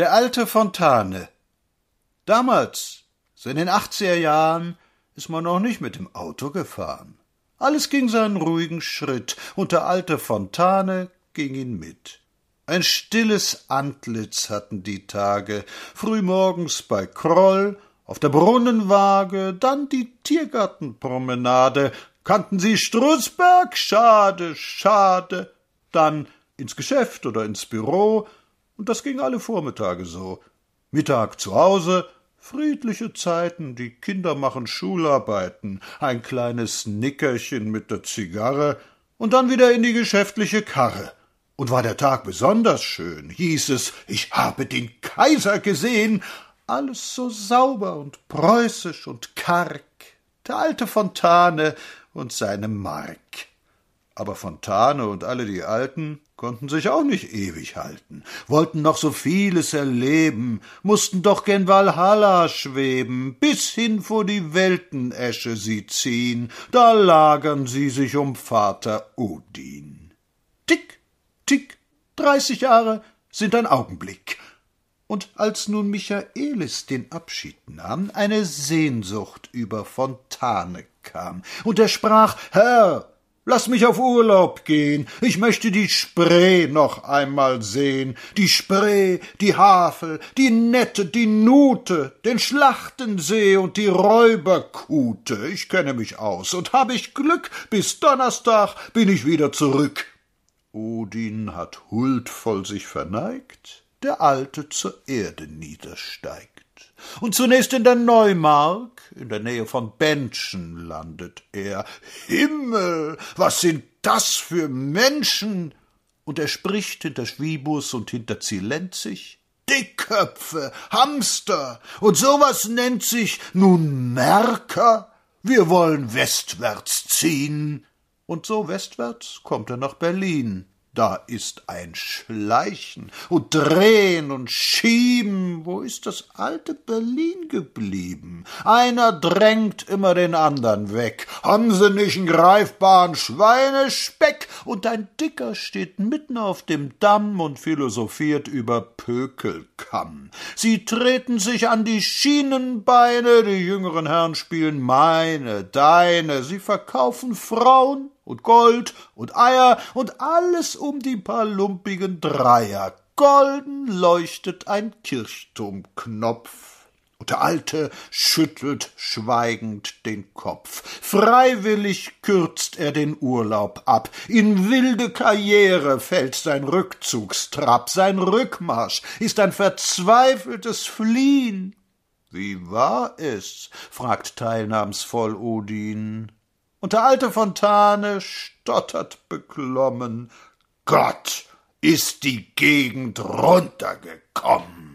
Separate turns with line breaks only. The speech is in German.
Der alte Fontane. Damals, so in den 80er Jahren, ist man noch nicht mit dem Auto gefahren. Alles ging seinen ruhigen Schritt, und der alte Fontane ging ihn mit. Ein stilles Antlitz hatten die Tage, frühmorgens bei Kroll, auf der Brunnenwaage, dann die Tiergartenpromenade, kannten sie Strußberg, schade, schade, dann ins Geschäft oder ins Büro, und das ging alle Vormittage so. Mittag zu Hause, friedliche Zeiten, die Kinder machen Schularbeiten, ein kleines Nickerchen mit der Zigarre und dann wieder in die geschäftliche Karre. Und war der Tag besonders schön, hieß es, ich habe den Kaiser gesehen, alles so sauber und preußisch und karg, der alte Fontane und seine Mark. Aber Fontane und alle die Alten konnten sich auch nicht ewig halten, wollten noch so vieles erleben, mussten doch gen Walhalla schweben, bis hin vor die Weltenäsche sie ziehen, da lagern sie sich um Vater Odin. Tick, tick, dreißig Jahre sind ein Augenblick. Und als nun Michaelis den Abschied nahm, eine Sehnsucht über Fontane kam, und er sprach Herr, Lass mich auf Urlaub gehen, ich möchte die Spree noch einmal sehen, die Spree, die Havel, die Nette, die Nute, den Schlachtensee und die Räuberkute. Ich kenne mich aus, und hab ich Glück, bis Donnerstag bin ich wieder zurück. Odin hat huldvoll sich verneigt, der Alte zur Erde niedersteigt und zunächst in der Neumark, in der Nähe von Bentschen, landet er. Himmel, was sind das für Menschen? Und er spricht hinter Schwiebus und hinter Zilenzig. Dickköpfe, Hamster, und sowas nennt sich nun Merker? Wir wollen westwärts ziehen. Und so westwärts kommt er nach Berlin. Da ist ein Schleichen und Drehen und Schieben. Wo ist das alte Berlin geblieben? Einer drängt immer den andern weg. Haben sie nicht einen greifbaren Schweinespeck? Und ein Dicker steht mitten auf dem Damm und philosophiert über Pökelkamm. Sie treten sich an die Schienenbeine, die jüngeren Herren spielen meine, deine. Sie verkaufen Frauen und Gold und Eier und alles um die paar lumpigen Dreier. Golden leuchtet ein Kirchturmknopf. Und der Alte schüttelt schweigend den Kopf. Freiwillig kürzt er den Urlaub ab. In wilde Karriere fällt sein Rückzugstrab. Sein Rückmarsch ist ein verzweifeltes Fliehen. Wie war es? fragt teilnahmsvoll Odin. Und der alte Fontane stottert beklommen. Gott, ist die Gegend runtergekommen.